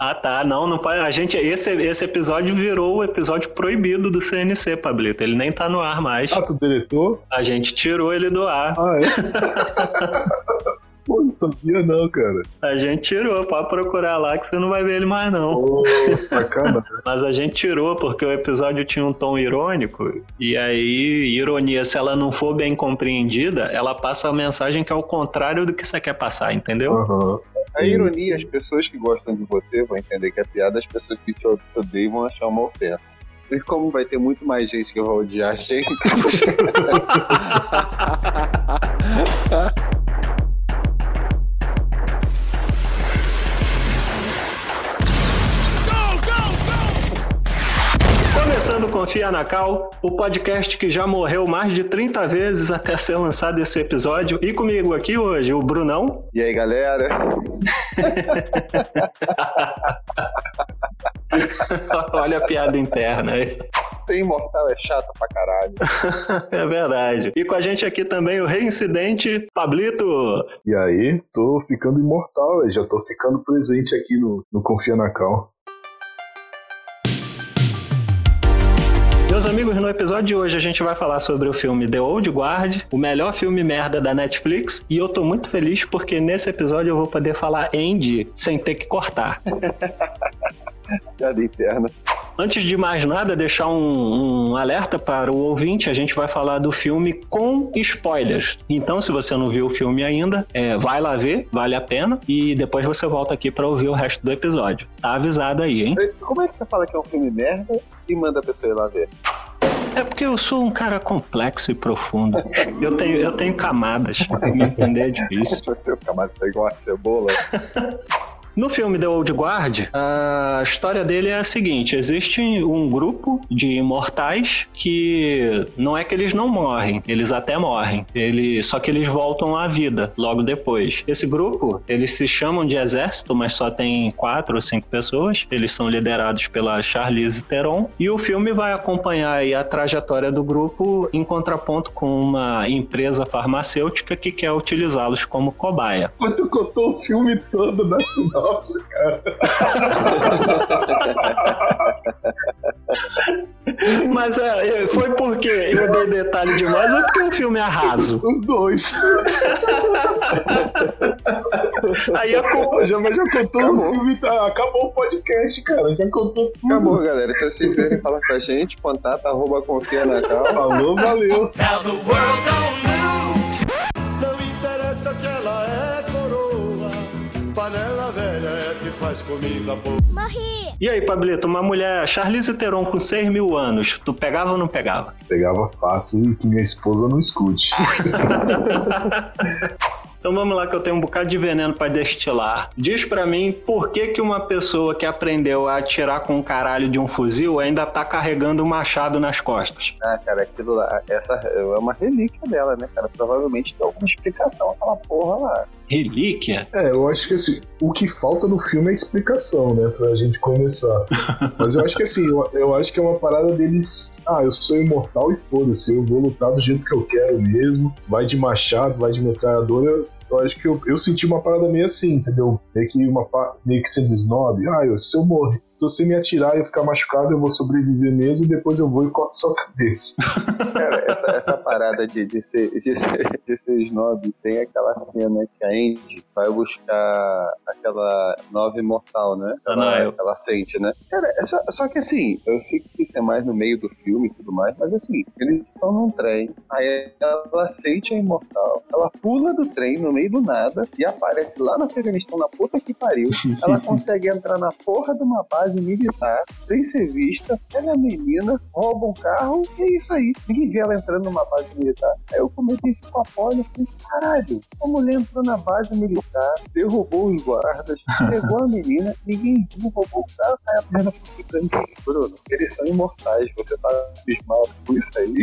Ah, tá. Não, não pode. A gente, esse, esse episódio virou o episódio proibido do CNC, Pablito. Ele nem tá no ar mais. Ah, tu deletou? A gente tirou ele do ar. Ah, é? Sabia não, cara. A gente tirou, pode procurar lá que você não vai ver ele mais não. Ô, bacana. Mas a gente tirou porque o episódio tinha um tom irônico e aí, ironia, se ela não for bem compreendida, ela passa a mensagem que é o contrário do que você quer passar, entendeu? Aham. A ironia, as pessoas que gostam de você vão entender que é piada, as pessoas que te odeiam vão achar uma ofensa. E como vai ter muito mais gente que vai odiar a gente, Confia na Cal, o podcast que já morreu mais de 30 vezes até ser lançado esse episódio. E comigo aqui hoje, o Brunão. e aí galera, Olha a piada interna aí. ser imortal é chato pra caralho. É verdade. E com a gente aqui também o reincidente Pablito. E aí, tô ficando imortal. Já tô ficando presente aqui no, no Confia na Cal. Meus amigos, no episódio de hoje a gente vai falar sobre o filme The Old Guard, o melhor filme merda da Netflix, e eu tô muito feliz porque nesse episódio eu vou poder falar Andy sem ter que cortar. Piada interna. Antes de mais nada, deixar um, um alerta para o ouvinte, a gente vai falar do filme com spoilers. Então, se você não viu o filme ainda, é, vai lá ver, vale a pena, e depois você volta aqui para ouvir o resto do episódio. Tá avisado aí, hein? Como é que você fala que é um filme merda e manda a pessoa ir lá ver? É porque eu sou um cara complexo e profundo. Eu tenho, eu tenho camadas. Me entender é difícil. Você fica mais igual a cebola. No filme The Old Guard, a história dele é a seguinte: existe um grupo de imortais que não é que eles não morrem, eles até morrem. Ele, só que eles voltam à vida logo depois. Esse grupo, eles se chamam de exército, mas só tem quatro ou cinco pessoas. Eles são liderados pela Charlize Theron. E o filme vai acompanhar a trajetória do grupo em contraponto com uma empresa farmacêutica que quer utilizá-los como cobaia. Mas contou o filme todo na cara. Mas é, foi porque eu dei detalhe demais ou porque o filme é raso? Os dois. Aí já, mas já contou o filme, tá? Acabou o podcast, cara. Já contou tudo. Acabou, galera. Se vocês quiserem falar com a gente, contato arroba confia na cal. Falou, valeu. Não interessa se ela é panela velha é que faz comida boa. E aí, Pablito, uma mulher, Charlize Theron, com 6 mil anos, tu pegava ou não pegava? Pegava fácil e que minha esposa não escute. Então vamos lá que eu tenho um bocado de veneno pra destilar. Diz pra mim por que que uma pessoa que aprendeu a atirar com um caralho de um fuzil ainda tá carregando um machado nas costas. Ah, cara, aquilo lá, essa é uma relíquia dela, né, cara? Provavelmente tem alguma explicação aquela porra lá. Relíquia? É, eu acho que assim, o que falta no filme é explicação, né? Pra gente começar. Mas eu acho que assim, eu, eu acho que é uma parada deles. Ah, eu sou imortal e foda-se, eu vou lutar do jeito que eu quero mesmo. Vai de machado, vai de metralhadora. Eu, acho que eu, eu senti uma parada meio assim, entendeu? Meio que, uma, meio que sendo snob. Ah, eu, se eu morrer, se você me atirar e eu ficar machucado, eu vou sobreviver mesmo, depois eu vou e corto sua cabeça. Cara, essa, essa parada de, de, ser, de, ser, de ser snob, tem aquela cena que a Andy vai buscar aquela nova imortal, né? Aquela, Anael. aquela sente, né? Cara, é só, só que assim, eu sei que isso é mais no meio do filme e tudo mais, mas assim, eles estão num trem, aí ela sente a imortal, ela pula do trem no meio do nada e aparece lá no Afeganistão, na puta que pariu. Ela consegue entrar na porra de uma base militar, sem ser vista, pega a menina, rouba um carro e é isso aí. Ninguém vê ela entrando numa base militar. Aí eu comentei isso com a Polly, eu falei, caralho, a mulher entrou na base militar, derrubou os guardas, pegou a menina, ninguém viu, roubou o carro, aí a perna ficou se Bruno, eles são imortais, você tá abismado com isso aí.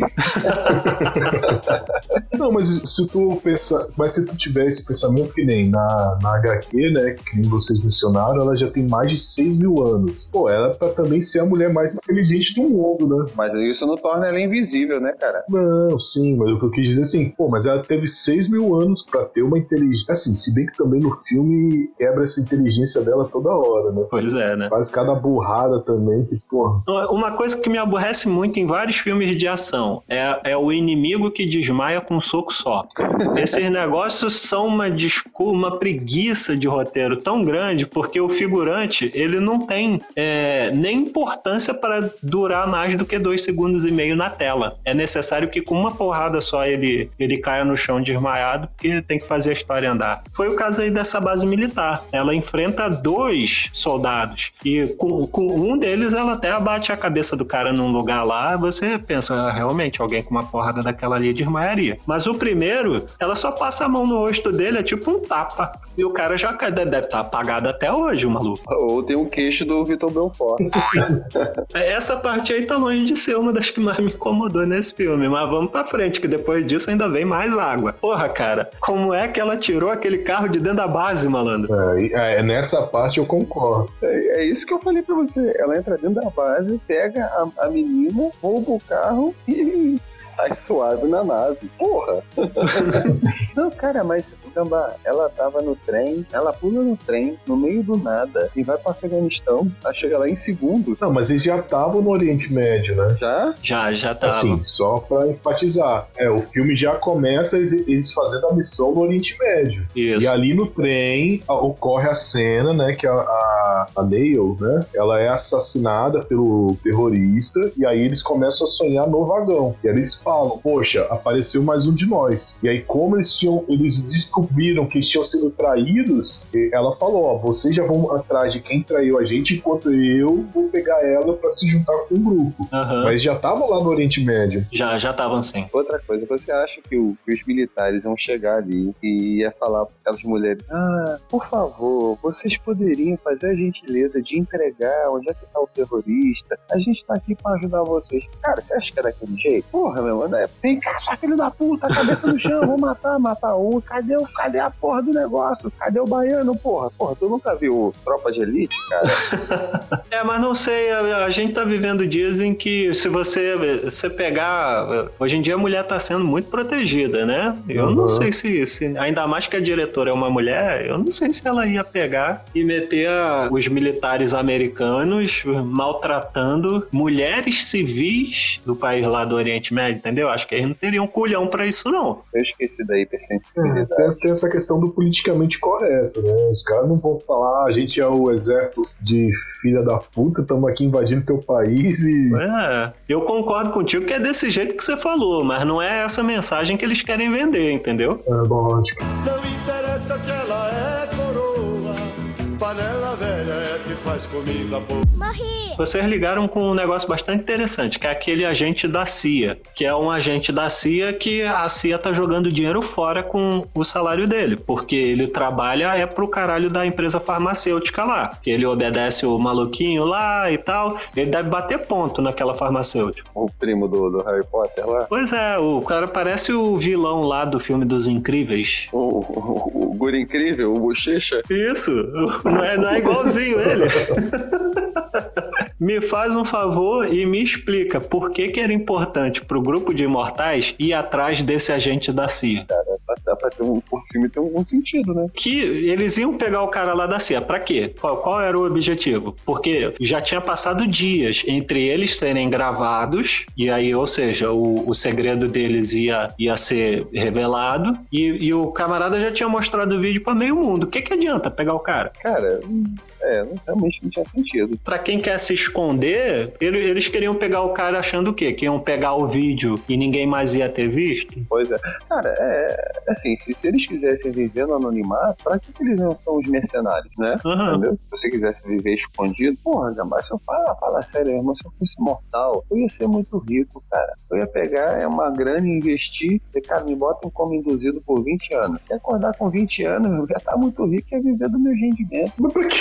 Não, mas se tu pensar. Mas se tu tiver esse pensamento que nem na, na HQ, né? Que nem vocês mencionaram, ela já tem mais de 6 mil anos. Deus. Pô, ela pra também ser a mulher mais inteligente do mundo, né? Mas isso não torna ela invisível, né, cara? Não, sim, mas o que eu quis dizer assim, pô, mas ela teve 6 mil anos pra ter uma inteligência. Assim, se bem que também no filme quebra essa inteligência dela toda hora, né? Pois é, né? Faz cada burrada também, que, porra. Uma coisa que me aborrece muito em vários filmes de ação é, é o inimigo que desmaia com um soco só. Esses negócios são uma desculpa, uma preguiça de roteiro tão grande, porque o figurante, ele não tem é, nem importância para durar mais do que dois segundos e meio na tela. É necessário que com uma porrada só ele, ele caia no chão desmaiado, porque tem que fazer a história andar. Foi o caso aí dessa base militar. Ela enfrenta dois soldados, e com, com um deles ela até abate a cabeça do cara num lugar lá, você pensa, ah, realmente, alguém com uma porrada daquela ali desmaiaria. Mas o primeiro, ela só passa a mão no rosto dele, é tipo um tapa. E o cara já deve estar tá apagado até hoje, o maluco. Ou tem um queixo do Vitor Belfort. Essa parte aí tá longe de ser uma das que mais me incomodou nesse filme. Mas vamos pra frente, que depois disso ainda vem mais água. Porra, cara, como é que ela tirou aquele carro de dentro da base, malandro? É, é nessa parte eu concordo. É, é, isso que eu falei pra você. Ela entra dentro da base, pega a, a menina, rouba o carro e sai suave na nave. Porra! Não, cara, mas, Gambá, ela tava no trem, ela pula no trem, no meio do nada, e vai pro Afeganistão, ela chega lá em segundos. Não, mas eles já estavam no Oriente Médio, né? Já? Já, já tava. Assim, só pra enfatizar. É, o filme já começa eles, eles fazendo a missão no Oriente Médio. Isso. E ali no trem a, ocorre a cena, né, que a, a, a Neil, né, ela é assassinada pelo terrorista, e aí eles começam a sonhar no vagão. E eles falam, poxa, apareceu mais um de nós. E aí, como eles tinham, eles descobriram que tinham sido traídos, ela falou, ó, vocês já vão atrás de quem traiu a gente, enquanto eu vou pegar ela para se juntar com o grupo. Uhum. Mas já estavam lá no Oriente Médio. Já, já estavam sim. Outra coisa, você acha que, o, que, os militares vão chegar ali e ia falar para aquelas mulheres: Ah, por favor, vocês poderiam fazer a gentileza de entregar onde é que tá o terrorista? A gente tá aqui para ajudar vocês. Cara, você acha que é daquele jeito? Porra, meu mano, é, vem cá, sua filho da puta, cabeça no chão, vou matar, matar um. Cadê, o, cadê a porra do negócio? Cadê o baiano, porra? Porra, tu nunca viu Tropa de Elite, cara? é, mas não sei, a, a, gente tá vivendo dias em que se você, você pegar. Hoje em dia a mulher tá sendo muito protegida, né? Eu uhum. não sei se, se, Ainda mais que a diretora é uma mulher, eu não sei se ela ia pegar e meter a, os militares americanos maltratando mulheres civis do país lá do Oriente Médio, entendeu? Acho que eles não teriam um culhão pra isso, não. Eu esqueci da hipersensibilidade. É, tem, essa questão do politicamente correto, né? Os caras não vão falar, ah, a gente é o exército de filha da puta, estamos aqui invadindo teu país e. É, eu concordo contigo que é desse jeito que você falou, mas não é essa mensagem que eles querem vender, entendeu? É, lógico. Não interessa se ela é faz comida boa. Morri! Vocês ligaram com um negócio bastante interessante, que é aquele agente da CIA, que é um agente da CIA que a CIA tá jogando dinheiro fora com o salário dele, porque ele trabalha é pro caralho da empresa farmacêutica lá, que ele obedece o maluquinho lá e tal, ele deve bater ponto naquela farmacêutica. O primo do, do Harry Potter lá? Pois é, o cara parece o vilão lá do filme dos Incríveis. O, o, o Guri Incrível, o Bochecha? Isso, não é, não é igualzinho ele. Me faz um favor e me explica por que, que era importante pro grupo de imortais ir atrás desse agente da CIA. Cara, dá pra ter um, o filme ter algum sentido, né? Que eles iam pegar o cara lá da CIA. Pra quê? Qual, qual era o objetivo? Porque já tinha passado dias entre eles serem gravados, e aí, ou seja, o, o segredo deles ia, ia ser revelado, e, e o camarada já tinha mostrado o vídeo para meio mundo. O que, que adianta pegar o cara? Cara, é, realmente não tinha sentido. Pra quem quer se esconder, eles queriam pegar o cara achando o quê? Que iam pegar o vídeo e ninguém mais ia ter visto? Pois é. Cara, é assim, se, se eles quisessem viver no anonimato, pra que, que eles não são os mercenários, né? Uhum. Entendeu? Se você quisesse viver escondido, porra, mas se eu falar, falar sério, irmão, se eu fosse mortal, eu ia ser muito rico, cara. Eu ia pegar é uma grana e investir, e, cara, me botam como induzido por 20 anos. Se acordar com 20 anos, eu ia estar muito rico e ia viver do meu rendimento. Mas por que?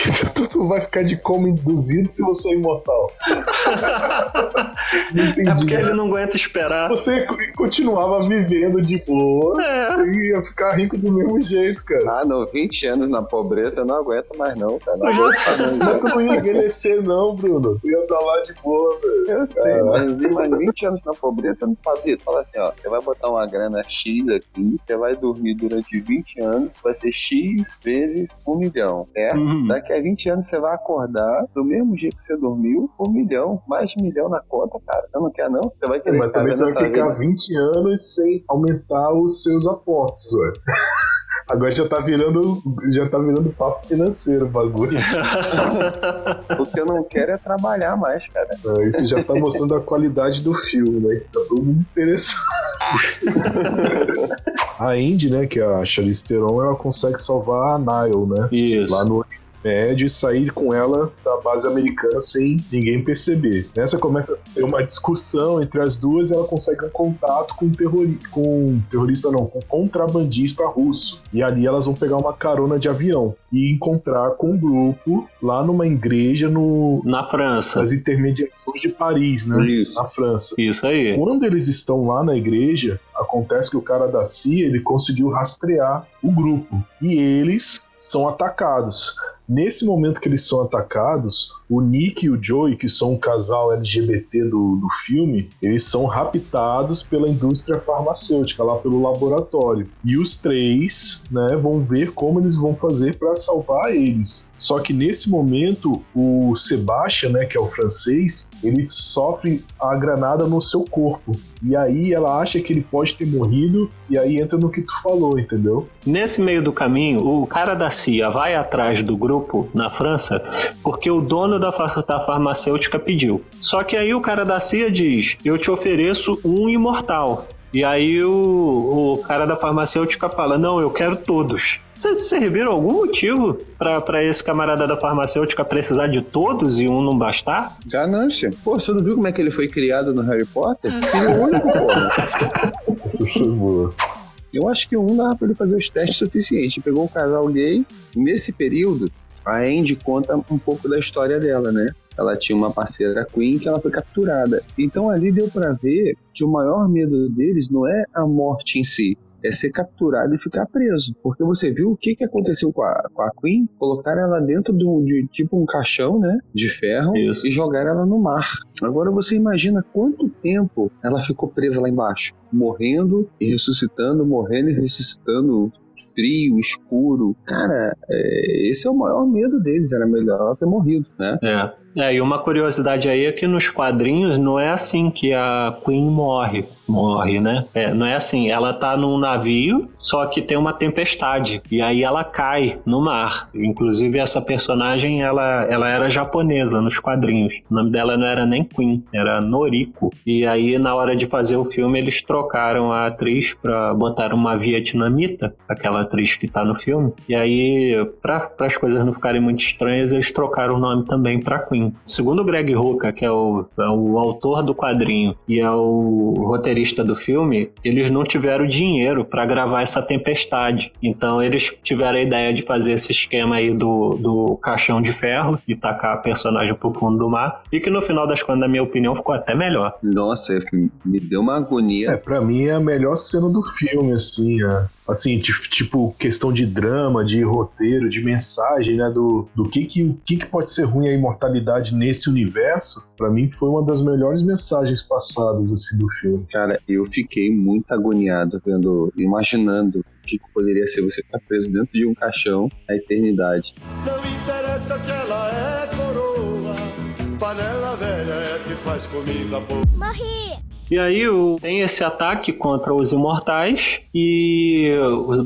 Tu vai ficar de coma induzido se você é imortal? É porque ele não aguenta esperar. Você continuava vivendo de boa é. e ia ficar rico do mesmo jeito, cara. Ah, não, 20 anos na pobreza eu não aguento mais, não, cara. Não, já... tu não ia envelhecer, não, Bruno. Tu ia estar lá de boa, velho. Eu sei, mas, mas 20 anos na pobreza, não pode. Fala assim, ó, você vai botar uma grana X aqui, você vai dormir durante 20 anos, vai ser X vezes um milhão, certo? Uhum. Daqui a 20 anos você vai acordar do mesmo jeito que você dormiu, um milhão, mais de um milhão na conta, cara. Você não quer, não? Você vai querer. Mas também você vai ficar vida. 20 anos sem aumentar os seus aportes, ué. Agora já tá virando, já tá virando papo financeiro o bagulho. o que eu não quero é trabalhar mais, cara. Não, isso já tá mostrando a qualidade do filme, né? Tá todo mundo interessado. a Indy, né, que é a Charlize Theron, ela consegue salvar a Nile, né? Isso. Lá no médio e sair com ela da base americana sem ninguém perceber. Nessa começa a ter uma discussão entre as duas e ela consegue um contato com um terrorista, com terrorista não, com um contrabandista russo. E ali elas vão pegar uma carona de avião e encontrar com um grupo lá numa igreja no na França, nas intermediações de Paris, né? Isso. Na França. Isso aí. Quando eles estão lá na igreja, acontece que o cara da CIA ele conseguiu rastrear o grupo e eles são atacados. Nesse momento que eles são atacados, o Nick e o Joey, que são um casal LGBT do, do filme, eles são raptados pela indústria farmacêutica, lá pelo laboratório. E os três né, vão ver como eles vão fazer para salvar eles. Só que nesse momento, o Sebastian, né, que é o francês, ele sofre a granada no seu corpo. E aí ela acha que ele pode ter morrido, e aí entra no que tu falou, entendeu? Nesse meio do caminho, o cara da CIA vai atrás do grupo na França, porque o dono da, da farmacêutica pediu. Só que aí o cara da CIA diz: Eu te ofereço um imortal. E aí o, o cara da farmacêutica fala: Não, eu quero todos. Vocês viram algum motivo para esse camarada da farmacêutica precisar de todos e um não bastar? Ganância. Pô, você não viu como é que ele foi criado no Harry Potter? Filho único, pô. Isso boa. Eu acho que um dava pra ele fazer os testes suficientes. Pegou um casal gay. Nesse período, a Andy conta um pouco da história dela, né? Ela tinha uma parceira Queen que ela foi capturada. Então ali deu para ver que o maior medo deles não é a morte em si, é ser capturado e ficar preso. Porque você viu o que, que aconteceu com a, com a Queen? Colocaram ela dentro de, de tipo um caixão, né? De ferro Isso. e jogaram ela no mar. Agora você imagina quanto tempo ela ficou presa lá embaixo. Morrendo e ressuscitando, morrendo e ressuscitando, frio, escuro. Cara, é, esse é o maior medo deles. Era melhor ter morrido, né? É. É, e uma curiosidade aí é que nos quadrinhos não é assim que a Queen morre. Morre, né? É, não é assim. Ela tá num navio, só que tem uma tempestade. E aí ela cai no mar. Inclusive, essa personagem, ela, ela era japonesa nos quadrinhos. O nome dela não era nem Queen, era Noriko. E aí, na hora de fazer o filme, eles trocaram a atriz pra botar uma vietnamita, aquela atriz que tá no filme. E aí, para as coisas não ficarem muito estranhas, eles trocaram o nome também pra Queen. Segundo o Greg Rucka, que é o, é o autor do quadrinho e é o roteirista do filme, eles não tiveram dinheiro para gravar essa tempestade. Então eles tiveram a ideia de fazer esse esquema aí do, do caixão de ferro, de tacar a personagem pro fundo do mar, e que no final das contas, na minha opinião, ficou até melhor. Nossa, me deu uma agonia. É, pra mim é a melhor cena do filme, assim, é assim, tipo, questão de drama, de roteiro, de mensagem, né, do, do que, que, o que, que pode ser ruim a imortalidade nesse universo, para mim foi uma das melhores mensagens passadas, assim, do filme. Cara, eu fiquei muito agoniado vendo, imaginando o que poderia ser você estar preso dentro de um caixão a eternidade. Não interessa se ela é coroa, panela velha é que faz comida boa. Morri! E aí tem esse ataque contra os imortais e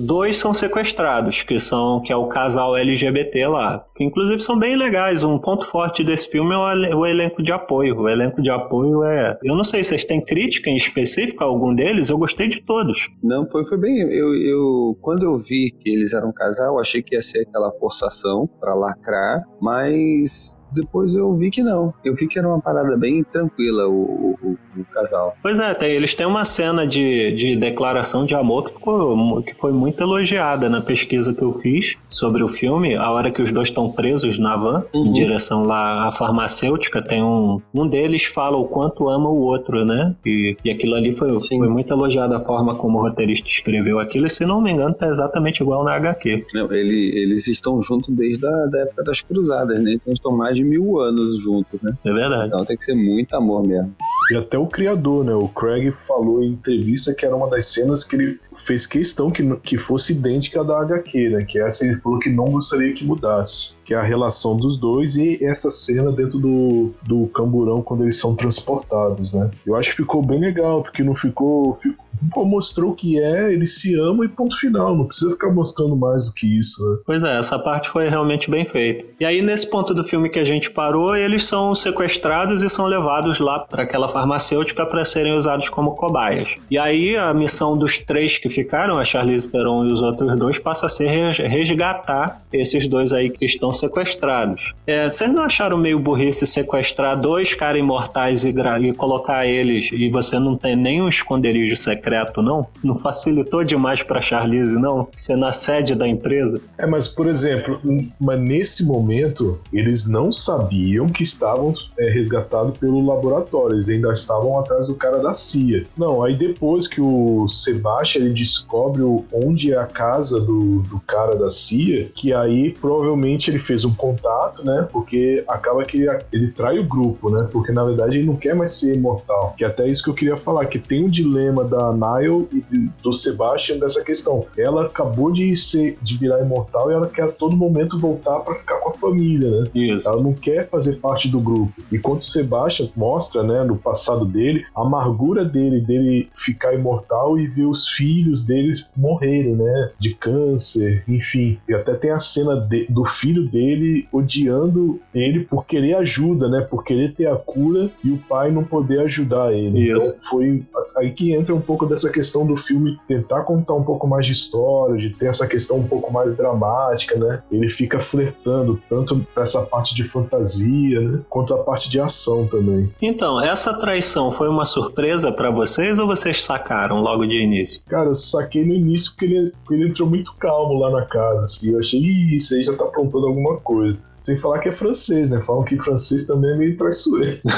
dois são sequestrados, que são que é o casal LGBT lá, que inclusive são bem legais. Um ponto forte desse filme é o, o elenco de apoio. O elenco de apoio é, eu não sei se vocês têm crítica em específico a algum deles, eu gostei de todos. Não, foi foi bem. Eu, eu quando eu vi que eles eram um casal, achei que ia ser aquela forçação para lacrar, mas depois eu vi que não. Eu vi que era uma parada bem tranquila o, o, do casal. Pois é, tem, eles têm uma cena de, de declaração de amor que, ficou, que foi muito elogiada na pesquisa que eu fiz sobre o filme. A hora que os dois estão presos na van, uhum. em direção lá à farmacêutica, tem um. Um deles fala o quanto ama o outro, né? E, e aquilo ali foi, foi muito elogiado a forma como o roteirista escreveu aquilo. E se não me engano, tá exatamente igual na HQ. Não, ele, eles estão juntos desde a da época das cruzadas, né? Então estão mais de mil anos juntos, né? É verdade. Então tem que ser muito amor mesmo. E até o criador, né? O Craig falou em entrevista que era uma das cenas que ele fez questão que, que fosse idêntica à da HQ, né? Que essa ele falou que não gostaria que mudasse. Que é a relação dos dois e essa cena dentro do, do camburão quando eles são transportados, né? Eu acho que ficou bem legal, porque não ficou, ficou pô, mostrou que é, eles se amam e ponto final. Não precisa ficar mostrando mais do que isso, né? Pois é, essa parte foi realmente bem feita. E aí, nesse ponto do filme que a gente parou, eles são sequestrados e são levados lá para aquela farmacêutica para serem usados como cobaias. E aí, a missão dos três que ficaram, a Charlize Theron e os outros dois, passa a ser resgatar esses dois aí que estão sequestrados. É, vocês não acharam meio burrice sequestrar dois caras imortais e, e colocar eles e você não tem nenhum esconderijo secreto? Secreto, não? Não facilitou demais para Charlize, não? Ser na sede da empresa? É, mas, por exemplo, mas nesse momento, eles não sabiam que estavam é, resgatados pelo laboratório, eles ainda estavam atrás do cara da CIA. Não, aí depois que o Sebastian ele descobre onde é a casa do, do cara da CIA, que aí provavelmente ele fez um contato, né? Porque acaba que ele, trai o grupo, né? Porque na verdade ele não quer mais ser imortal. Que até isso que eu queria falar, que tem um dilema da Nile e do Sebastian dessa questão. Ela acabou de ser de virar imortal e ela quer a todo momento voltar para ficar com a família, né? Isso. Ela não quer fazer parte do grupo. Enquanto o Sebastian mostra, né, no passado dele, a amargura dele dele ficar imortal e ver os filhos deles morrerem, né, de câncer, enfim. E até tem a cena de, do filho dele odiando ele por querer ajuda, né, por querer ter a cura e o pai não poder ajudar ele. Isso. Então foi aí que entra um pouco dessa questão do filme tentar contar um pouco mais de história, de ter essa questão um pouco mais dramática, né? Ele fica flertando tanto essa parte de fantasia, né? Quanto a parte de ação também. Então, essa traição foi uma surpresa para vocês ou vocês sacaram logo de início? Cara, eu saquei no início porque ele, porque ele entrou muito calmo lá na casa, assim. Eu achei, Ih, isso aí já tá aprontando alguma coisa. Sem falar que é francês, né? Falam que francês também é meio traiçoeiro.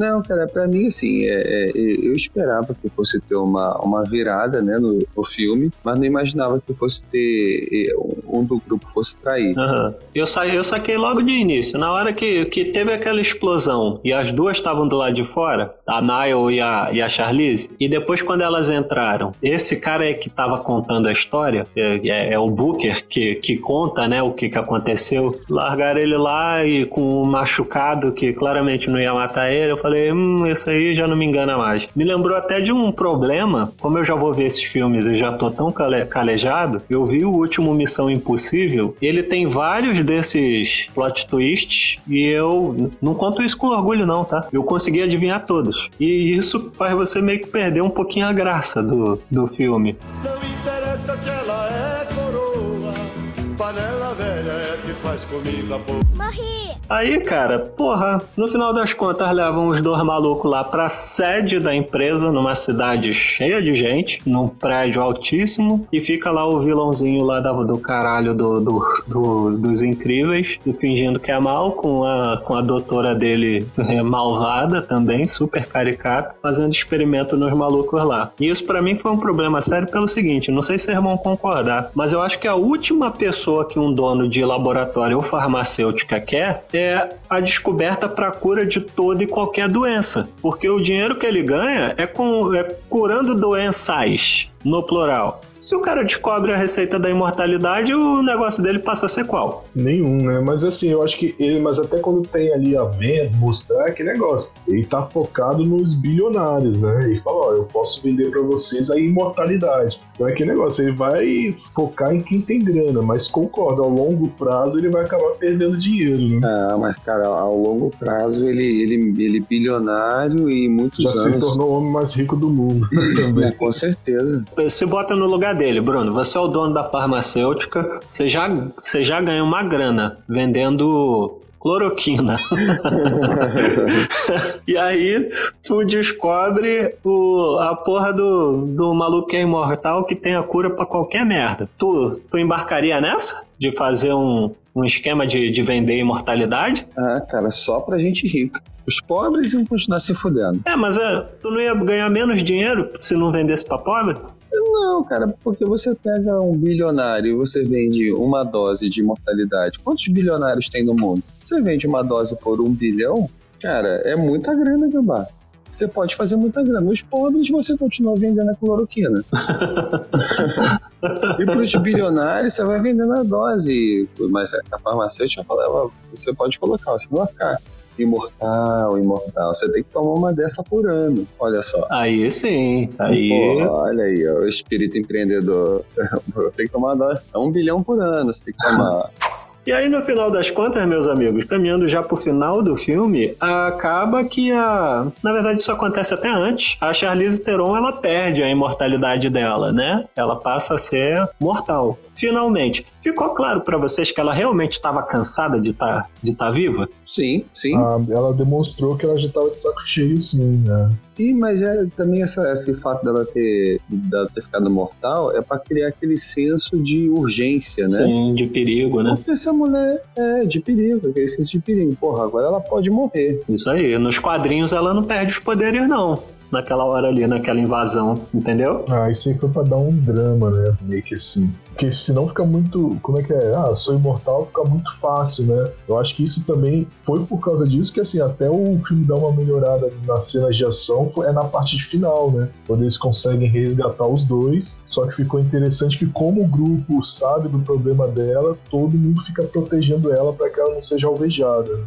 Não, cara, pra mim, assim, é, é, eu esperava que fosse ter uma, uma virada, né, no, no filme, mas não imaginava que fosse ter um do grupo fosse trair. Uhum. Eu, sa eu saquei logo de início. Na hora que, que teve aquela explosão e as duas estavam do lado de fora, a Niall e a, e a Charlize, e depois quando elas entraram, esse cara é que tava contando a história, é, é, é o Booker que, que conta, né, o que, que aconteceu. Largaram ele lá e com um machucado que claramente não ia matar ele, falei, hum, esse aí já não me engana mais. Me lembrou até de um problema, como eu já vou ver esses filmes e já tô tão cale calejado, eu vi o último Missão Impossível, ele tem vários desses plot twists e eu não conto isso com orgulho não, tá? Eu consegui adivinhar todos. E isso faz você meio que perder um pouquinho a graça do, do filme. Não interessa se ela é coroa, panela faz comida boa. Morri! Aí, cara, porra, no final das contas levam os dois malucos lá pra sede da empresa, numa cidade cheia de gente, num prédio altíssimo, e fica lá o vilãozinho lá do caralho do, do, do, dos incríveis, e fingindo que é mal, com a, com a doutora dele é, malvada também, super caricata, fazendo experimento nos malucos lá. E isso para mim foi um problema sério pelo seguinte, não sei se vocês vão concordar, mas eu acho que a última pessoa que um dono de laboratório ou farmacêutica quer é a descoberta para a cura de toda e qualquer doença. Porque o dinheiro que ele ganha é, com, é curando doenças, no plural. Se o cara descobre a receita da imortalidade, o negócio dele passa a ser qual? Nenhum, né? Mas assim, eu acho que ele, mas até quando tem ali a venda, mostrar aquele negócio, ele tá focado nos bilionários, né? Ele fala, ó, eu posso vender para vocês a imortalidade. Então é aquele negócio, ele vai focar em quem tem grana, mas concordo, ao longo prazo ele vai acabar perdendo dinheiro, né? Ah, mas cara, ao longo prazo ele, ele, ele bilionário e muitos Já anos... se tornou o homem mais rico do mundo também. É, com certeza. Se bota no lugar dele, Bruno. Você é o dono da farmacêutica, você já, você já ganha uma grana vendendo cloroquina. e aí tu descobre o, a porra do, do maluco que é imortal que tem a cura para qualquer merda. Tu, tu embarcaria nessa? De fazer um, um esquema de, de vender imortalidade? Ah, cara, só pra gente rica. Os pobres iam continuar se fudendo. É, mas é, tu não ia ganhar menos dinheiro se não vendesse pra pobre? Não, cara, porque você pega um bilionário e você vende uma dose de imortalidade. Quantos bilionários tem no mundo? Você vende uma dose por um bilhão? Cara, é muita grana, Gambá. Você pode fazer muita grana. Os pobres você continua vendendo a cloroquina. e para os bilionários você vai vendendo a dose. Mas a farmacêutica fala, você pode colocar, você não vai ficar imortal, imortal. Você tem que tomar uma dessa por ano. Olha só. Aí sim. Aí. Pô, olha aí, ó, o espírito empreendedor. tem que tomar é um bilhão por ano. Você tem que tomar. E aí, no final das contas, meus amigos, caminhando já pro final do filme, acaba que a. Na verdade, isso acontece até antes. A Charlize Theron ela perde a imortalidade dela, né? Ela passa a ser mortal. Finalmente. Ficou claro para vocês que ela realmente estava cansada de estar tá, de tá viva? Sim, sim. Ah, ela demonstrou que ela já estava de saco cheio, sim, né? Sim, mas é também essa, esse fato dela ter, dela ter ficado mortal é para criar aquele senso de urgência, né? Sim, de perigo, né? Porque essa mulher é de perigo, aquele senso de perigo. Porra, agora ela pode morrer. Isso aí. Nos quadrinhos ela não perde os poderes, não naquela hora ali, naquela invasão, entendeu? Ah, isso aí foi pra dar um drama, né? Meio que assim. Porque senão fica muito. Como é que é? Ah, sou imortal, fica muito fácil, né? Eu acho que isso também foi por causa disso que, assim, até o filme dá uma melhorada nas cenas de ação é na parte final, né? Quando eles conseguem resgatar os dois. Só que ficou interessante que, como o grupo sabe do problema dela, todo mundo fica protegendo ela para que ela não seja alvejada.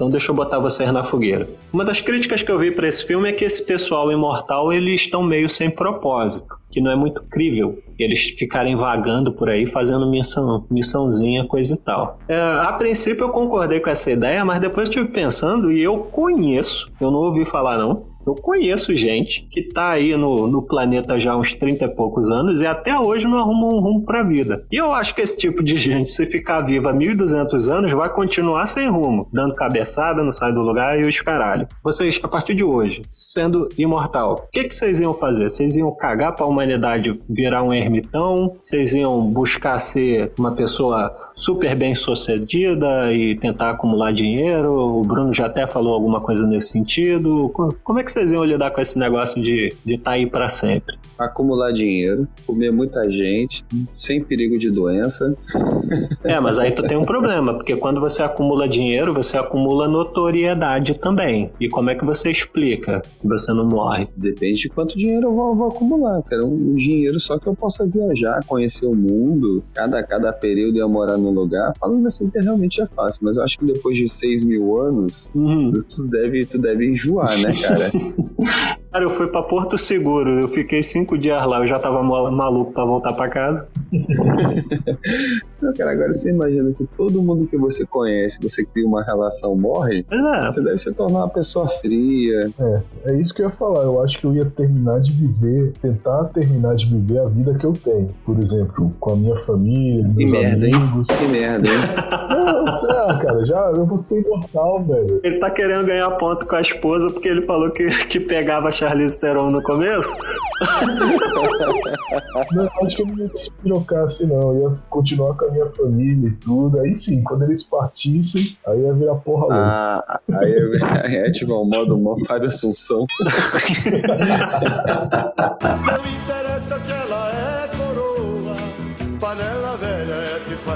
Então deixa eu botar vocês na fogueira. Uma das críticas que eu vi para esse filme é que esse pessoal imortal eles estão meio sem propósito, que não é muito crível eles ficarem vagando por aí fazendo missão, missãozinha, coisa e tal. É, a princípio eu concordei com essa ideia, mas depois eu estive pensando e eu conheço, eu não ouvi falar não, eu conheço gente que tá aí no, no planeta já há uns 30 e poucos anos e até hoje não arruma um rumo pra vida. E eu acho que esse tipo de gente, se ficar viva 1.200 anos, vai continuar sem rumo, dando cabeçada, não sai do lugar e os caralho. Vocês, a partir de hoje, sendo imortal, o que, que vocês iam fazer? Vocês iam cagar pra humanidade virar um ermitão? Vocês iam buscar ser uma pessoa super bem sucedida e tentar acumular dinheiro? O Bruno já até falou alguma coisa nesse sentido. Como é que vocês iam lidar com esse negócio de estar de tá aí para sempre? Acumular dinheiro, comer muita gente, sem perigo de doença. É, mas aí tu tem um problema, porque quando você acumula dinheiro, você acumula notoriedade também. E como é que você explica que você não morre? Depende de quanto dinheiro eu vou, vou acumular. Eu quero um dinheiro só que eu possa viajar, conhecer o mundo. Cada, cada período eu morar num lugar. Falando assim, realmente é fácil, mas eu acho que depois de 6 mil anos, uhum. tu, deve, tu deve enjoar, né, cara? Cara, eu fui pra Porto Seguro, eu fiquei cinco dias lá, eu já tava maluco pra voltar pra casa. Não, cara, agora você imagina que todo mundo que você conhece, você cria uma relação, morre, é. você deve se tornar uma pessoa fria. É, é isso que eu ia falar. Eu acho que eu ia terminar de viver, tentar terminar de viver a vida que eu tenho. Por exemplo, com a minha família, meus que merda, amigos. Hein? Que merda, hein? Não, sei lá, cara, já eu vou ser imortal, velho. Ele tá querendo ganhar ponto com a esposa porque ele falou que, que pegava a Charlize Theron no começo. não, acho que eu não ia trocar assim, não. Eu ia continuar com a minha família e tudo. Aí sim, quando eles partissem, aí ia virar porra louca. Ah, aí ia ativar o modo mó Fábio Assunção.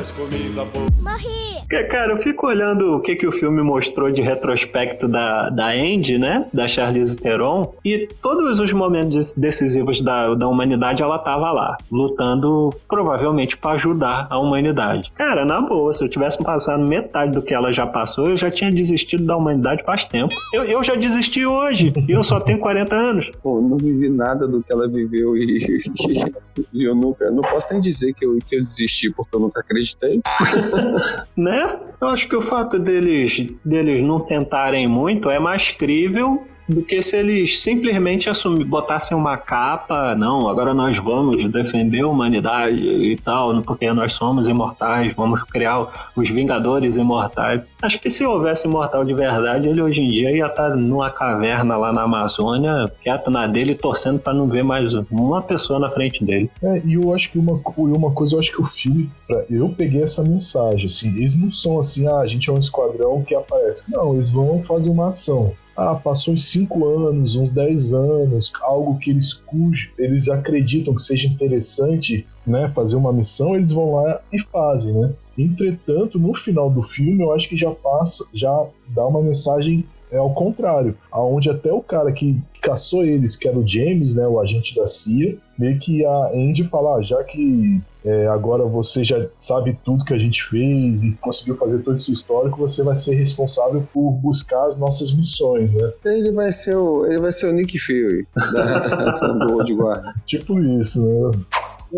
que faz comida boa. Morri! Cara, eu fico olhando o que, que o filme mostrou de retrospecto da, da Andy, né? Da Charlize Theron. E todos os momentos decisivos da, da humanidade ela tava lá, lutando provavelmente para ajudar a humanidade. Cara, na boa, se eu tivesse passado metade do que ela já passou, eu já tinha desistido da humanidade faz tempo. Eu, eu já desisti hoje e eu só tenho 40 anos. Pô, não vivi nada do que ela viveu e, e eu nunca. Não posso nem dizer que eu, que eu desisti porque eu nunca acreditei. né? Eu acho que o fato deles, deles não tentarem muito é mais crível do que se eles simplesmente assumir, botassem uma capa, não, agora nós vamos defender a humanidade e tal, porque nós somos imortais, vamos criar os Vingadores imortais. Acho que se houvesse imortal de verdade, ele hoje em dia ia estar numa caverna lá na Amazônia, quieto na dele, torcendo para não ver mais uma pessoa na frente dele. É, e eu acho que uma, uma coisa, eu acho que o filme, eu peguei essa mensagem, assim, eles não são assim, ah, a gente é um esquadrão que aparece. Não, eles vão fazer uma ação ah, passou uns 5 anos, uns 10 anos, algo que eles cujo, eles acreditam que seja interessante, né, fazer uma missão, eles vão lá e fazem, né? Entretanto, no final do filme, eu acho que já passa, já dá uma mensagem é ao contrário, aonde até o cara que caçou eles, que era o James, né, o agente da CIA, meio que a Andy fala, ah, já que é, agora você já sabe tudo que a gente fez e conseguiu fazer todo esse histórico, você vai ser responsável por buscar as nossas missões, né? Ele vai ser o, ele vai ser o Nick Fury da, do Old Guard. Tipo isso, né?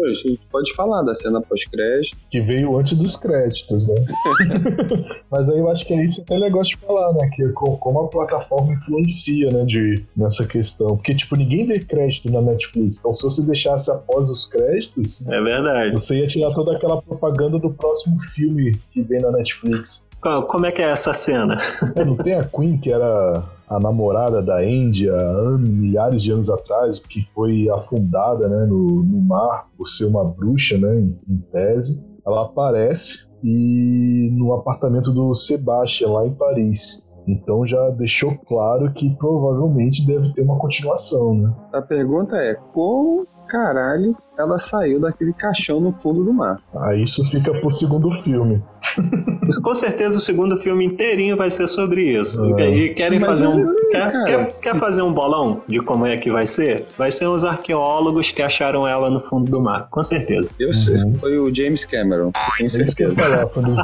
A gente pode falar da cena pós-crédito. Que veio antes dos créditos, né? Mas aí eu acho que a gente até legal de falar, né? Que como a plataforma influencia, né? De, nessa questão. Porque, tipo, ninguém vê crédito na Netflix. Então, se você deixasse após os créditos. É verdade. Você ia tirar toda aquela propaganda do próximo filme que vem na Netflix. Como é que é essa cena? É, não tem a Queen, que era a namorada da anos, milhares de anos atrás, que foi afundada né, no, no mar por ser uma bruxa, né, em, em tese. Ela aparece e no apartamento do Sebastian, lá em Paris. Então já deixou claro que provavelmente deve ter uma continuação, né? A pergunta é: como caralho ela saiu daquele caixão no fundo do mar? Aí isso fica pro segundo filme. Com certeza o segundo filme inteirinho vai ser sobre isso. É. E querem Mas fazer um. Eu, quer, quer, quer, fazer um bolão de como é que vai ser? Vai ser os arqueólogos que acharam ela no fundo do mar, com certeza. Eu sei. Uhum. Foi o James Cameron, tenho certeza. Falar, quando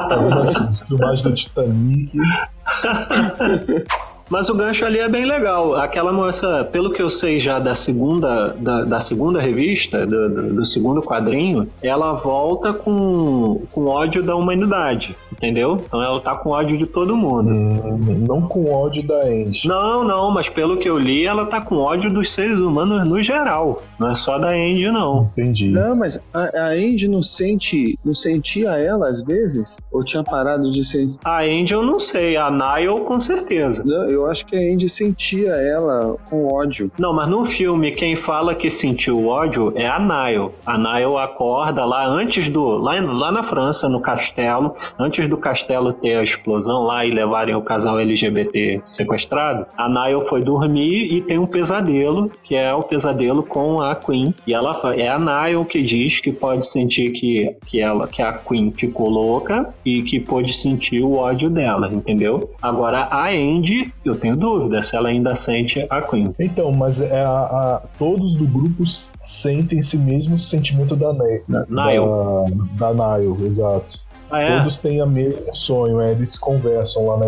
filmagem do Titanic. Mas o gancho ali é bem legal. Aquela moça, pelo que eu sei já da segunda, da, da segunda revista, do, do, do, segundo quadrinho, ela volta com, com ódio da humanidade, entendeu? Então ela tá com ódio de todo mundo. Hum, não com ódio da Andy. Não, não, mas pelo que eu li, ela tá com ódio dos seres humanos no geral. Não é só da Andy, não. Entendi. Não, mas a, a Andy não sente, não sentia ela às vezes? Ou tinha parado de sentir? A Andy eu não sei, a Nile com certeza. Não, eu eu acho que a Andy sentia ela com ódio. Não, mas no filme, quem fala que sentiu ódio é a Nile. A Nile acorda lá antes do. Lá, lá na França, no castelo, antes do castelo ter a explosão lá e levarem o casal LGBT sequestrado, a Nile foi dormir e tem um pesadelo, que é o pesadelo com a Queen. E ela é a Nile que diz que pode sentir que, que ela, que a Queen ficou louca e que pode sentir o ódio dela, entendeu? Agora a Andy, eu tenho dúvida se ela ainda sente a Queen. Então, mas é a, a todos do grupo sentem esse mesmo sentimento da Nile. Da, da Nile, exato. Ah, é? Todos têm o mesmo sonho, é, eles conversam lá na,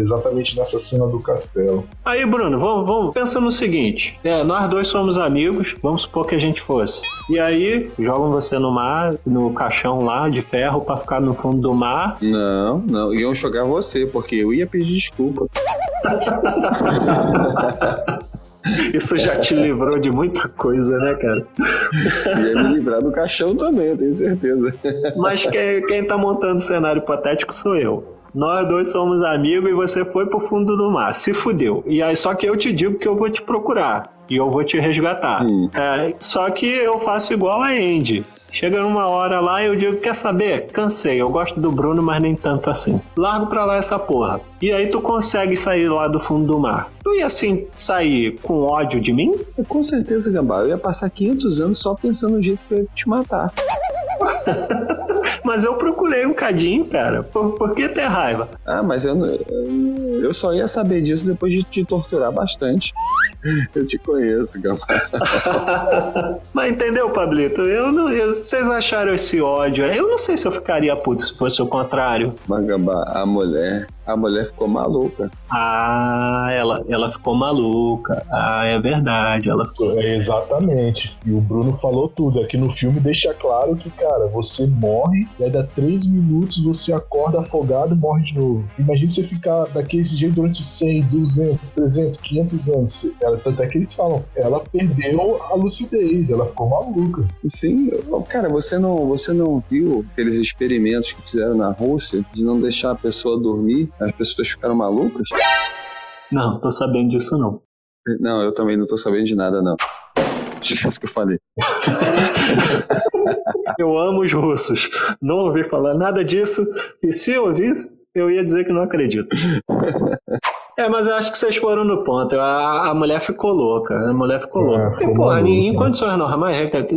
exatamente nessa cena do castelo. Aí, Bruno, vamos, vamos pensa no seguinte: é, nós dois somos amigos, vamos supor que a gente fosse. E aí, jogam você no mar, no caixão lá de ferro para ficar no fundo do mar. Não, não, iam jogar você, porque eu ia pedir desculpa. Isso já te livrou de muita coisa, né, cara? Ia me livrar do caixão também, eu tenho certeza. Mas quem, quem tá montando o cenário hipotético sou eu. Nós dois somos amigos e você foi pro fundo do mar. Se fudeu. E aí, só que eu te digo que eu vou te procurar. E eu vou te resgatar. Hum. É, só que eu faço igual a Andy. Chega numa hora lá e eu digo, quer saber? Cansei, eu gosto do Bruno, mas nem tanto assim. Largo pra lá essa porra. E aí tu consegue sair lá do fundo do mar. Tu ia assim sair com ódio de mim? Com certeza, Gambá. Eu ia passar 500 anos só pensando no jeito que eu ia te matar. mas eu procurei um cadinho, cara. Por, por que ter raiva? Ah, mas eu, eu só ia saber disso depois de te torturar bastante. Eu te conheço, Gambá. Mas entendeu, Pablito? Eu não, eu, vocês acharam esse ódio? Eu não sei se eu ficaria puto se fosse o contrário. Mas, Gambá, a mulher A mulher ficou maluca. Ah, ela, ela ficou maluca. Ah, é verdade. Ela ficou. É, exatamente. E o Bruno falou tudo. Aqui no filme deixa claro que, cara, você morre e aí dá três minutos você acorda afogado e morre de novo. Imagina você ficar daquele jeito durante 100, 200, 300, 500 anos. Ela, tanto é que eles falam, ela perdeu a lucidez, ela ficou maluca. Sim, cara, você não, você não viu aqueles experimentos que fizeram na Rússia de não deixar a pessoa dormir? As pessoas ficaram malucas? Não, tô sabendo disso não. Não, eu também não tô sabendo de nada, não. Esquece que eu falei. eu amo os russos. Não ouvi falar nada disso. E se eu ouvisse, eu ia dizer que não acredito. É, mas eu acho que vocês foram no ponto. A, a mulher ficou louca. A mulher ficou é, louca. Porque, pô, em, em condições normais, é,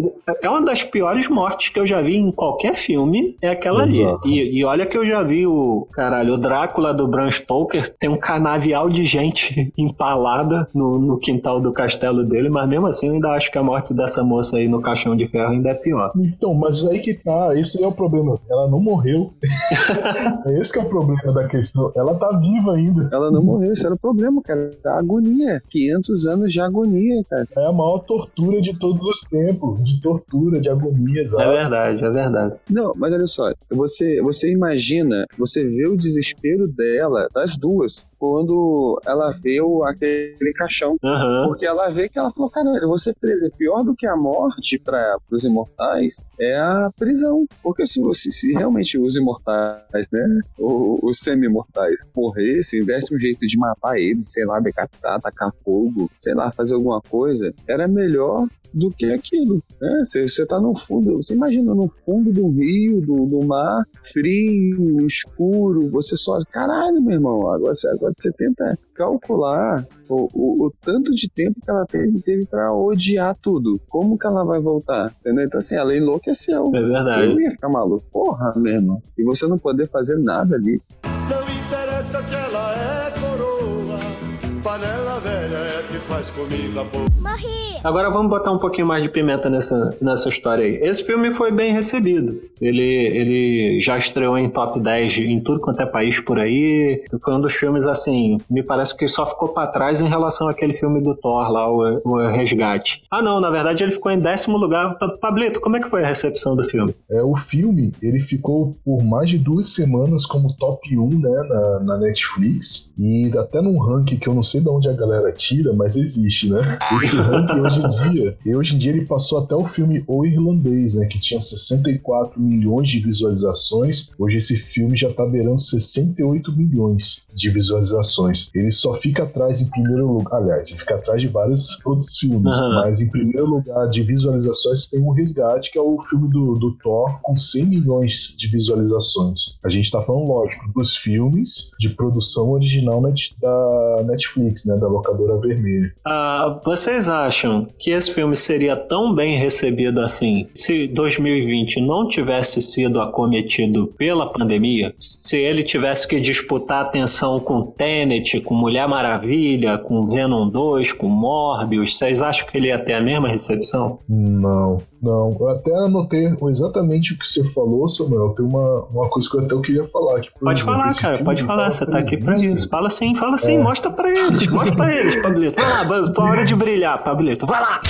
é uma das piores mortes que eu já vi em qualquer filme. É aquela Exato. ali. E, e, olha que eu já vi o. Caralho, o Drácula do Bram Stoker tem um canavial de gente empalada no, no quintal do castelo dele, mas mesmo assim eu ainda acho que a morte dessa moça aí no caixão de ferro ainda é pior. Então, mas aí que tá, esse é o problema. Ela não morreu. é esse que é o problema da questão. Ela tá viva ainda. Ela não morreu. Esse era o problema, cara. A agonia. 500 anos de agonia, cara. É a maior tortura de todos os tempos. De tortura, de agonia, exato. É verdade, é verdade. Não, mas olha só. Você, você imagina, você vê o desespero dela, das duas, quando ela vê o, aquele caixão. Uhum. Porque ela vê que ela falou, cara, eu vou ser presa. Pior do que a morte para os imortais é a prisão. Porque se, você, se realmente os imortais, né, os, os semi-mortais, morressem, desse um jeito de de matar eles, sei lá, decapitar, tacar fogo, sei lá, fazer alguma coisa, era melhor do que aquilo. Né? Você, você tá no fundo, você imagina no fundo do rio, do, do mar, frio, escuro, você só. Caralho, meu irmão, agora, agora você tenta calcular o, o, o, tanto de tempo que ela teve, teve pra odiar tudo. Como que ela vai voltar? Entendeu? Então, assim, ela enlouqueceu. É verdade. Eu ia ficar maluco. Porra, meu irmão. E você não poder fazer nada ali. Faz comida boa. Morri! Agora vamos botar um pouquinho mais de pimenta nessa, nessa história aí. Esse filme foi bem recebido. Ele, ele já estreou em top 10 em tudo quanto é país por aí. Foi um dos filmes, assim, me parece que só ficou para trás em relação àquele filme do Thor lá, o, o Resgate. Ah, não, na verdade ele ficou em décimo lugar. Pablito, como é que foi a recepção do filme? É, o filme, ele ficou por mais de duas semanas como top 1, né, na, na Netflix. E até num ranking que eu não sei de onde a galera tira, mas existe, né? Esse ranking hoje em dia, e hoje em dia ele passou até o filme O Irlandês, né? Que tinha 64 milhões de visualizações. Hoje esse filme já tá beirando 68 milhões de visualizações. Ele só fica atrás em primeiro lugar, aliás, ele fica atrás de vários outros filmes, uhum. mas em primeiro lugar de visualizações tem o Resgate, que é o filme do, do Thor, com 100 milhões de visualizações. A gente tá falando, lógico, dos filmes de produção original net, da Netflix, né, da locadora vermelha. Ah, vocês acham que esse filme seria tão bem recebido assim se 2020 não tivesse sido acometido pela pandemia? Se ele tivesse que disputar atenção com Tenet, com Mulher Maravilha, com Venom 2, com Morbius, vocês acham que ele ia ter a mesma recepção? Não, não. Eu até anotei exatamente o que você falou, Samuel. Tem uma, uma coisa que eu até queria falar. Que, pode exemplo, falar, cara, pode falar. Você tá aqui pra isso. Fala sim, fala sim, é. mostra pra eles, mostra pra eles, Pablito. Vai lá, tua hora de brilhar, Pablito. Vai lá!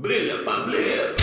Brilha, Pablito!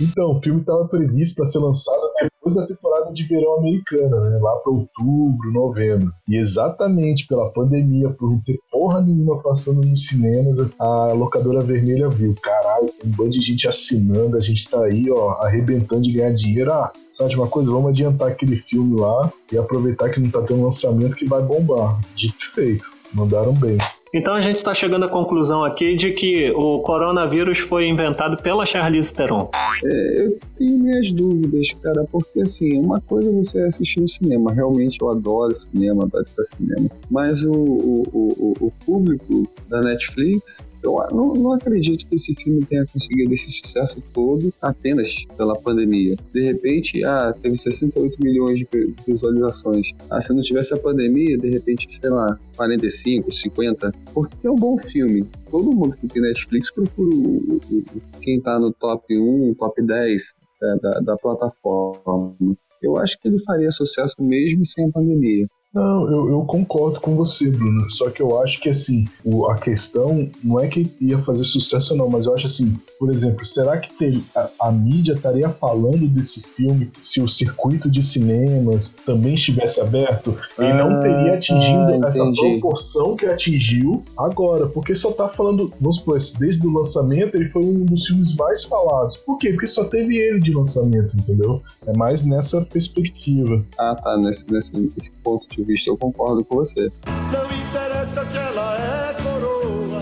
Então, o filme estava previsto para ser lançado depois da temporada de verão americana, né? Lá para outubro, novembro. E exatamente pela pandemia, por não ter porra nenhuma passando nos cinemas, a locadora vermelha viu: caralho, tem um bando de gente assinando, a gente tá aí, ó, arrebentando de ganhar dinheiro. Ah, sabe de uma coisa? Vamos adiantar aquele filme lá e aproveitar que não tá tendo lançamento que vai bombar. Dito feito. Mandaram bem. Então a gente está chegando à conclusão aqui de que o coronavírus foi inventado pela Charlize Theron. É, eu tenho minhas dúvidas, cara, porque assim, uma coisa é você assistir no cinema, realmente eu adoro cinema, adoro ir para cinema, mas o, o, o, o público da Netflix eu não, não, acredito que esse filme tenha conseguido esse sucesso todo apenas pela pandemia. De repente, ah, teve 68 milhões de visualizações. Ah, se não tivesse a pandemia, de repente, sei lá, 45, 50 Porque é um bom filme. Todo mundo que tem Netflix procura o, o, quem tá no top 1, top 10 da, da, da plataforma. Eu acho que ele faria sucesso mesmo sem a pandemia. Não, eu, eu, concordo com você, Bruno. Só que eu acho que assim, o, a questão não é que ia fazer sucesso ou não, mas eu acho assim, por exemplo, será que ter, a, a, mídia estaria falando desse filme se o circuito de cinemas também estivesse aberto e ah, não teria atingido ah, essa proporção que atingiu agora? Porque só tá falando, vamos supor, desde o lançamento ele foi um dos filmes mais falados. Por quê? Porque só teve ele de lançamento, entendeu? É mais nessa perspectiva. Ah, tá, nesse, nesse, nesse ponto de vista, eu concordo com você. Não interessa se ela é coroa,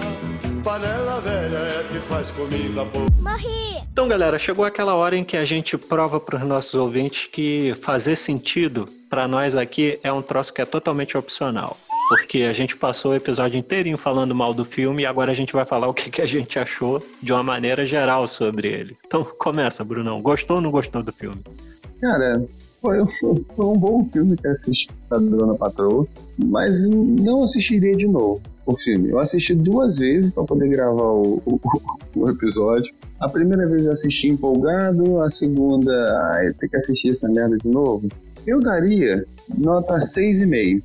panela velha é que faz comida boa. Morri! Então, galera, chegou aquela hora em que a gente prova para os nossos ouvintes que fazer sentido para nós aqui é um troço que é totalmente opcional. Porque a gente passou o episódio inteirinho falando mal do filme e agora a gente vai falar o que, que a gente achou de uma maneira geral sobre ele. Então começa, Brunão. Gostou ou não gostou do filme? Cara, foi, foi um bom filme que assisti da Dona Patroa, mas não assistiria de novo o filme. Eu assisti duas vezes para poder gravar o, o, o, episódio. A primeira vez eu assisti empolgado, a segunda, ai, tem que assistir essa merda de novo. Eu daria nota 6,5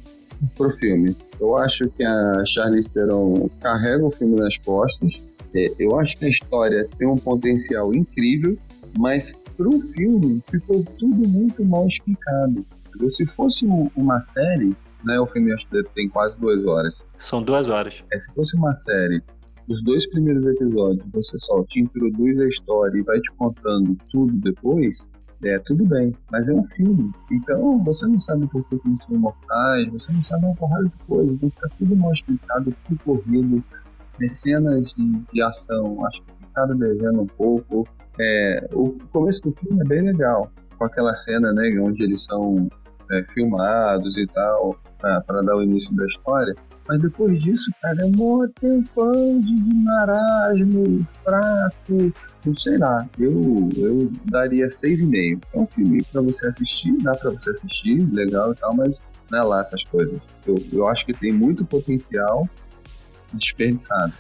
pro filme. Eu acho que a Charlize Theron carrega o filme nas costas. É, eu acho que a história tem um potencial incrível, mas para um filme ficou tudo muito mal explicado. Se fosse uma série, né, o filme acho que tem quase duas horas. São duas horas. É, se fosse uma série, os dois primeiros episódios você só te introduz a história e vai te contando tudo depois, é tudo bem, mas é um filme. Então você não sabe por que eles são imortais, você não sabe uma porrada de coisas, então fica tudo mal explicado, tudo corrido. As cenas de, de ação, acho que ficaram devendo um pouco. É, o começo do filme é bem legal, com aquela cena, né, onde eles são é, filmados e tal, para dar o início da história. Mas depois disso, cara, é um tempão de marasmo, fraco, não sei lá. Eu, eu daria 6,5. É um filme para você assistir, dá para você assistir, legal e tal, mas não é lá essas coisas. Eu, eu acho que tem muito potencial desperdiçado.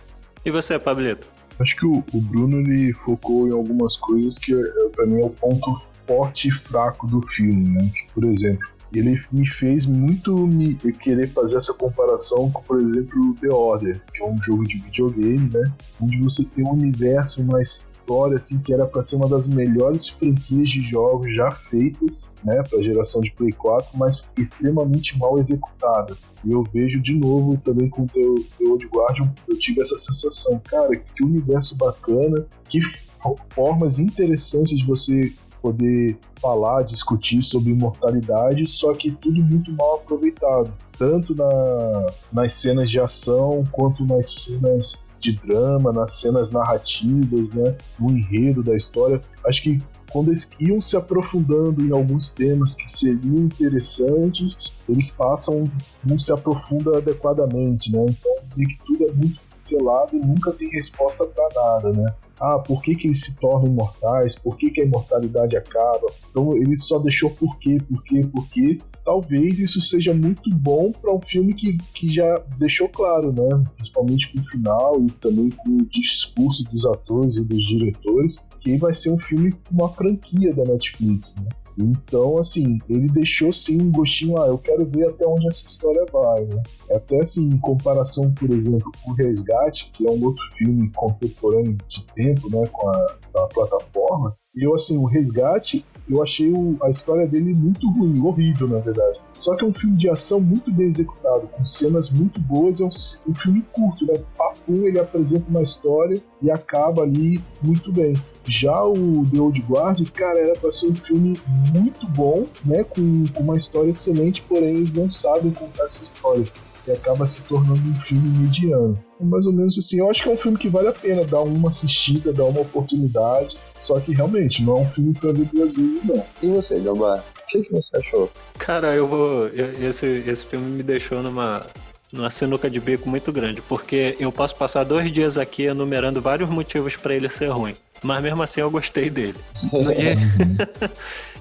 E você, Pablito? Acho que o, o Bruno ele focou em algumas coisas que é, para mim é o ponto forte e fraco do filme, né? Por exemplo, ele me fez muito me querer fazer essa comparação com, por exemplo, The Order, que é um jogo de videogame, né? Onde você tem um universo, uma história assim que era para ser uma das melhores franquias de jogos já feitas, né, para geração de Play 4, mas extremamente mal executada. E eu vejo de novo também com o The Old Guardian, eu tive essa sensação, cara, que universo bacana, que formas interessantes de você poder falar, discutir sobre imortalidade, só que tudo muito mal aproveitado, tanto na, nas cenas de ação quanto nas cenas de drama, nas cenas narrativas, né, no enredo da história. Acho que quando eles iam se aprofundando em alguns temas que seriam interessantes, eles passam, não se aprofunda adequadamente, né? Então, meio que tudo é muito selado e nunca tem resposta para nada, né? Ah, por que, que eles se tornam imortais? Por que, que a imortalidade acaba? Então ele só deixou por quê, por quê, por quê. Talvez isso seja muito bom para um filme que, que já deixou claro, né? Principalmente com o final e também com o discurso dos atores e dos diretores, que vai ser um filme uma franquia da Netflix, né? Então, assim, ele deixou sim um gostinho, ah, eu quero ver até onde essa história vai, né? Até assim, em comparação, por exemplo, com o Resgate, que é um outro filme contemporâneo de tempo, né, com a, a plataforma, eu, assim, o Resgate, eu achei o, a história dele muito ruim, horrível, na verdade. Só que é um filme de ação muito bem executado, com cenas muito boas, é um, um filme curto, né? Papum, ele apresenta uma história e acaba ali muito bem. Já o The Old Guard, cara, era para ser um filme muito bom, né? Com, com, uma história excelente, porém eles não sabem contar essa história. E acaba se tornando um filme mediano. É mais ou menos assim, eu acho que é um filme que vale a pena dar uma assistida, dar uma oportunidade. Só que realmente não é um filme pra ver duas vezes, não. E você, Gabá? O que, que você achou? Cara, eu vou. Eu, esse, esse filme me deixou numa, numa sinuca de bico muito grande, porque eu posso passar dois dias aqui enumerando vários motivos para ele ser ruim mas mesmo assim eu gostei dele.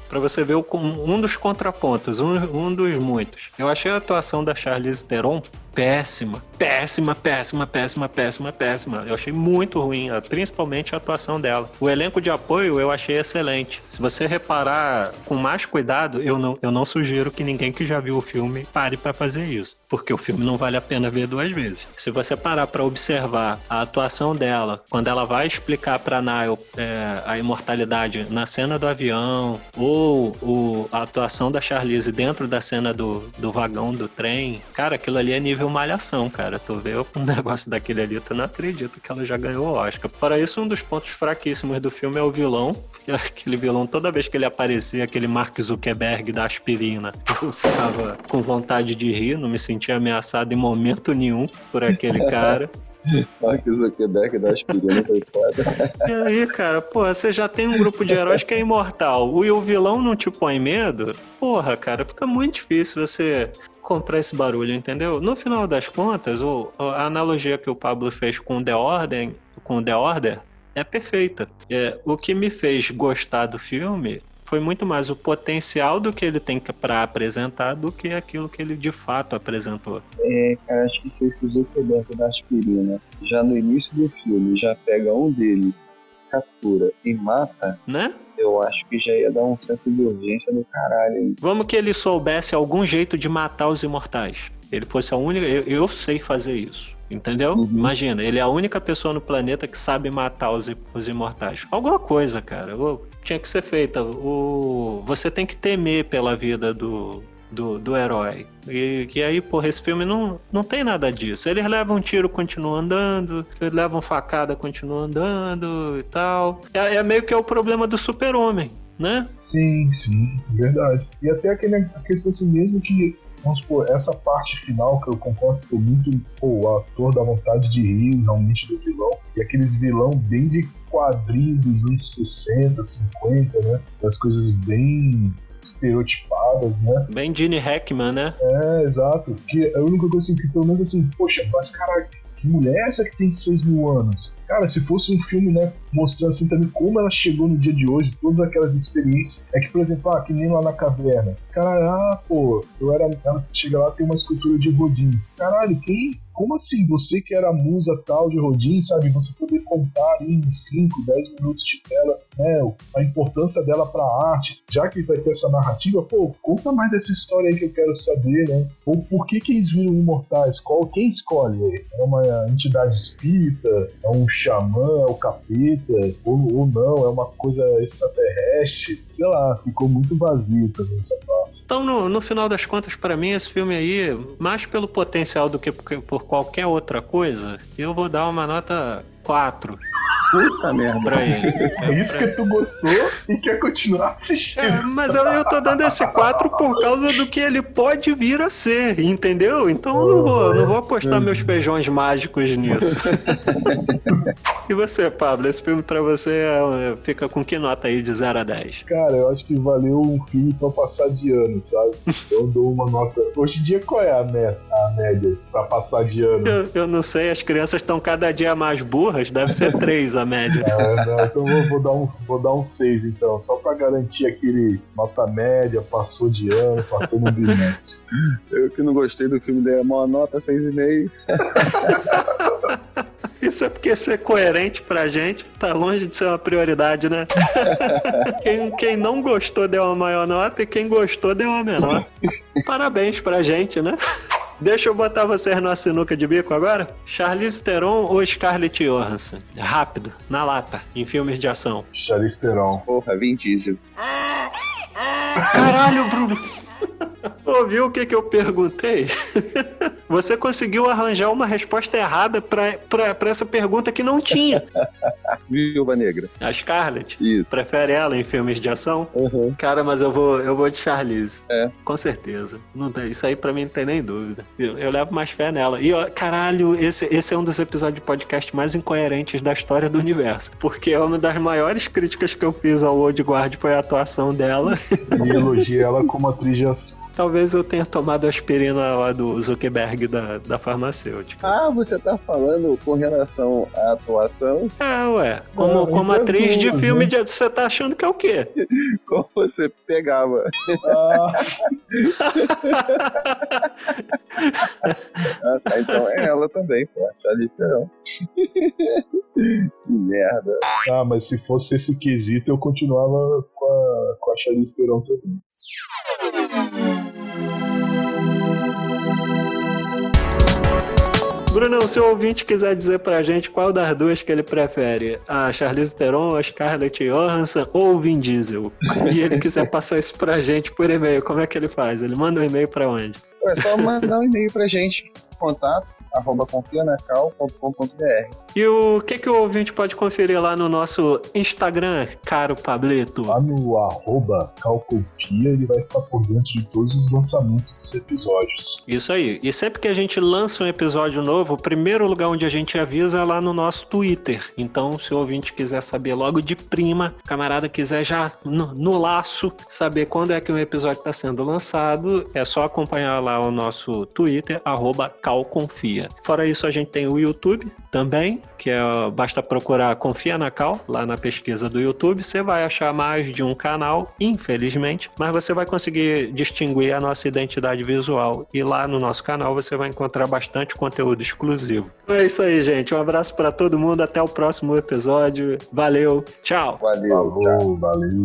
para você ver um dos contrapontos, um, um, dos muitos. Eu achei a atuação da Charlize Theron péssima. Péssima, péssima, péssima, péssima, péssima. Eu achei muito ruim, principalmente a atuação dela. O elenco de apoio eu achei excelente. Se você reparar com mais cuidado, eu não, eu não sugiro que ninguém que já viu o filme pare para fazer isso. Porque o filme não vale a pena ver duas vezes. Se você parar para observar a atuação dela, quando ela vai explicar para Nile é, a imortalidade na cena do avião, ou o, a atuação da Charlize dentro da cena do, do vagão do trem, cara, aquilo ali é nível malhação, cara. Tu vê um negócio daquele ali, tu não acredita que ela já ganhou o Oscar. Para isso, um dos pontos fraquíssimos do filme é o vilão. Aquele vilão, toda vez que ele aparecia, aquele Mark Zuckerberg da aspirina, eu ficava com vontade de rir, não me sentia ameaçado em momento nenhum por aquele cara. Mark Zuckerberg da aspirina foi foda. E aí, cara, porra, você já tem um grupo de heróis que é imortal. E o vilão não te põe medo? Porra, cara, fica muito difícil você comprar esse barulho, entendeu? No final das contas, o, a analogia que o Pablo fez com The Order, com The Order é perfeita. É, o que me fez gostar do filme foi muito mais o potencial do que ele tem para apresentar do que aquilo que ele de fato apresentou. É, cara, acho que se esse Zuckerberg da aspirina já no início do filme já pega um deles, captura e mata, né? Eu acho que já ia dar um senso de urgência do caralho. Vamos que ele soubesse algum jeito de matar os imortais. Ele fosse a única. Eu, eu sei fazer isso. Entendeu? Uhum. Imagina, ele é a única pessoa no planeta que sabe matar os, os imortais. Alguma coisa, cara. tinha que ser feita. O, você tem que temer pela vida do, do, do herói. E, e aí, porra, esse filme não, não tem nada disso. Eles levam um tiro, continuam andando, eles levam facada, continuam andando e tal. É, é meio que é o problema do super-homem. Né? Sim, sim, verdade. E até aquele, a questão assim mesmo que vamos supor, essa parte final que eu concordo que foi muito, pô, o ator dá vontade de rir realmente do vilão, e aqueles vilão bem de quadrinho dos anos 60, 50, né? As coisas bem estereotipadas, né? Bem Gene Hackman, né? É, exato. Que a única coisa assim, que pelo menos assim, poxa, mas cara, que mulher é essa que tem 6 mil anos? Cara, se fosse um filme, né, mostrando assim também como ela chegou no dia de hoje, todas aquelas experiências. É que, por exemplo, ah, que nem lá na caverna. Cara, ah, pô, eu era. Ela chega lá, tem uma escultura de Rodin. Caralho, quem como assim? Você que era a musa tal de Rodin, sabe? Você poder contar ali em 5, 10 minutos de tela, né? A importância dela pra arte, já que vai ter essa narrativa, pô, conta mais dessa história aí que eu quero saber, né? Ou por que que eles viram imortais? Qual, quem escolhe? É uma entidade espírita? É um xamã? É o capeta? Ou, ou não? É uma coisa extraterrestre? Sei lá, ficou muito vazio também essa parte. Então, no, no final das contas, para mim, esse filme aí, mais pelo potencial do que por, por qualquer outra coisa, eu vou dar uma nota 4. Puta merda. Pra ele. É, é isso pra... que tu gostou e quer continuar assistindo. É, mas eu, eu tô dando esse 4 por causa do que ele pode vir a ser, entendeu? Então eu não vou, não vou apostar meus feijões mágicos nisso. e você, Pablo? Esse filme pra você é, fica com que nota aí de 0 a 10? Cara, eu acho que valeu um filme pra passar de ano, sabe? Eu dou uma nota. Hoje em dia, qual é a, meta, a média pra passar de ano? Eu, eu não sei, as crianças estão cada dia mais burras, deve ser 3 a média. É, não, então vou, vou, dar um, vou dar um 6, então, só pra garantir aquele nota média, passou de ano, passou no bimestre. Eu que não gostei do filme, dei uma nota 6,5. Isso é porque ser coerente pra gente tá longe de ser uma prioridade, né? quem, quem não gostou deu uma maior nota e quem gostou deu uma menor. Parabéns pra gente, né? Deixa eu botar vocês na sinuca de bico agora. Charlize Theron ou Scarlett Johansson? Rápido, na lata, em filmes de ação. Charlize Theron. Porra, Vin Diesel. Caralho, Bruno. Ouviu o que, que eu perguntei? Você conseguiu arranjar uma resposta errada para essa pergunta que não tinha. Viúva Negra. A Scarlett? Isso. Prefere ela em filmes de ação? Uhum. Cara, mas eu vou, eu vou de Charlize. É. Com certeza. Não tem, isso aí para mim não tem nem dúvida. Eu, eu, levo mais fé nela. E, ó, caralho, esse, esse é um dos episódios de podcast mais incoerentes da história do universo. Porque é uma das maiores críticas que eu fiz ao Old Guard foi a atuação dela. E elogiei ela como atriz de ação. Talvez eu tenha tomado a aspirina lá do Zuckerberg da, da farmacêutica. Ah, você tá falando com relação à atuação? É, ué. Como, Ah, como então atriz de duas, filme, de- você tá achando que é o quê? Como você pegava? Ah, Ah, tá, então é ela também, pô. A Charlize Theron. que merda. ah, mas se fosse esse quesito, eu continuava com a, com a Charlize Theron também. Bruno, se o ouvinte quiser dizer pra gente qual das duas que ele prefere, a Charlize Theron, a Scarlett Johansson ou o Vin Diesel, e ele quiser passar isso pra gente por e-mail, como é que ele faz? Ele manda um e-mail pra onde? É só mandar um e-mail pra gente. Contato arroba confianacal.com.br E o que, que o ouvinte pode conferir lá no nosso Instagram, caro Pablito? Lá no arroba Calcopia, ele vai ficar por dentro de todos os lançamentos dos episódios. Isso aí. E sempre que a gente lança um episódio novo, o primeiro lugar onde a gente avisa é lá no nosso Twitter. Então, se o ouvinte quiser saber logo de prima, camarada quiser já no, no laço saber quando é que um episódio está sendo lançado, é só acompanhar lá o nosso Twitter, arroba calconfia. Fora isso, a gente tem o YouTube também, que é basta procurar Confia na Cal lá na pesquisa do YouTube, você vai achar mais de um canal, infelizmente, mas você vai conseguir distinguir a nossa identidade visual e lá no nosso canal você vai encontrar bastante conteúdo exclusivo. É isso aí, gente. Um abraço para todo mundo, até o próximo episódio. Valeu, tchau. Valeu, tchau. Falou, valeu.